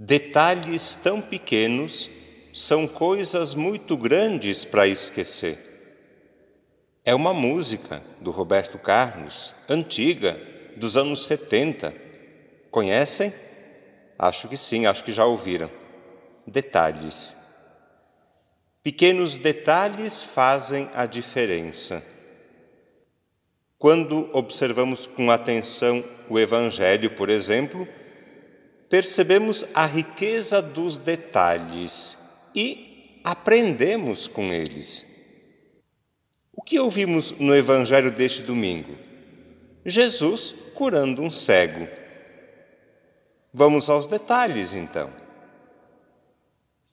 Detalhes tão pequenos são coisas muito grandes para esquecer. É uma música do Roberto Carlos, antiga, dos anos 70. Conhecem? Acho que sim, acho que já ouviram. Detalhes. Pequenos detalhes fazem a diferença. Quando observamos com atenção o Evangelho, por exemplo, percebemos a riqueza dos detalhes e aprendemos com eles. O que ouvimos no Evangelho deste domingo? Jesus curando um cego. Vamos aos detalhes então.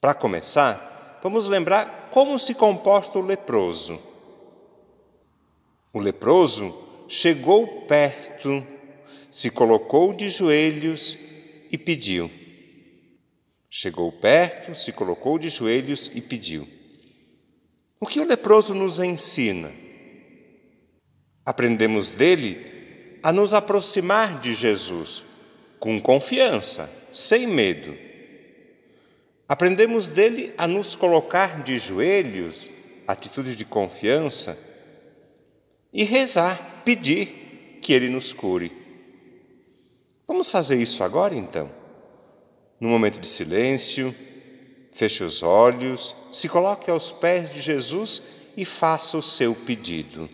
Para começar, vamos lembrar como se comporta o leproso. O leproso chegou perto, se colocou de joelhos e pediu. Chegou perto, se colocou de joelhos e pediu. O que o leproso nos ensina? Aprendemos dele a nos aproximar de Jesus com confiança, sem medo. Aprendemos dele a nos colocar de joelhos, atitude de confiança, e rezar, pedir que ele nos cure. Vamos fazer isso agora então? Num momento de silêncio, feche os olhos, se coloque aos pés de Jesus e faça o seu pedido.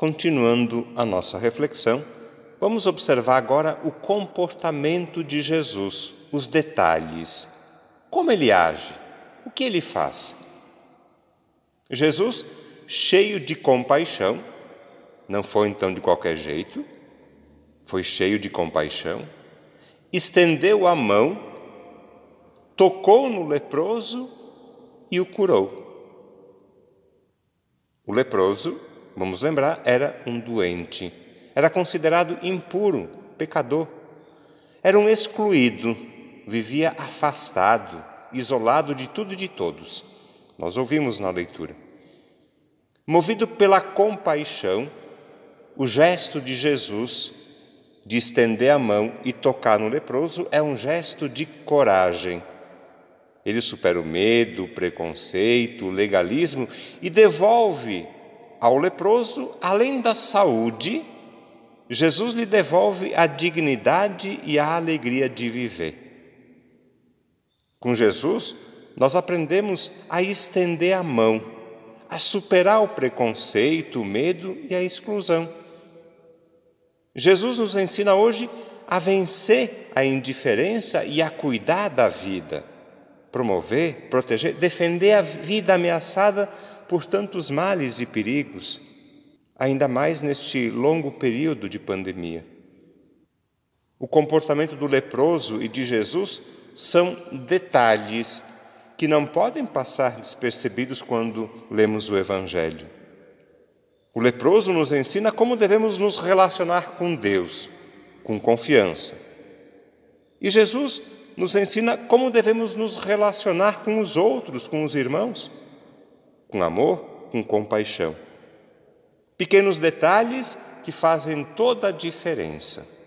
Continuando a nossa reflexão, vamos observar agora o comportamento de Jesus, os detalhes. Como ele age? O que ele faz? Jesus, cheio de compaixão, não foi então de qualquer jeito, foi cheio de compaixão, estendeu a mão, tocou no leproso e o curou. O leproso vamos lembrar, era um doente. Era considerado impuro, pecador. Era um excluído, vivia afastado, isolado de tudo e de todos. Nós ouvimos na leitura. Movido pela compaixão, o gesto de Jesus de estender a mão e tocar no leproso é um gesto de coragem. Ele supera o medo, o preconceito, o legalismo e devolve ao leproso, além da saúde, Jesus lhe devolve a dignidade e a alegria de viver. Com Jesus, nós aprendemos a estender a mão, a superar o preconceito, o medo e a exclusão. Jesus nos ensina hoje a vencer a indiferença e a cuidar da vida, promover, proteger, defender a vida ameaçada por tantos males e perigos, ainda mais neste longo período de pandemia. O comportamento do leproso e de Jesus são detalhes que não podem passar despercebidos quando lemos o Evangelho. O leproso nos ensina como devemos nos relacionar com Deus, com confiança. E Jesus nos ensina como devemos nos relacionar com os outros, com os irmãos com amor, com compaixão. Pequenos detalhes que fazem toda a diferença.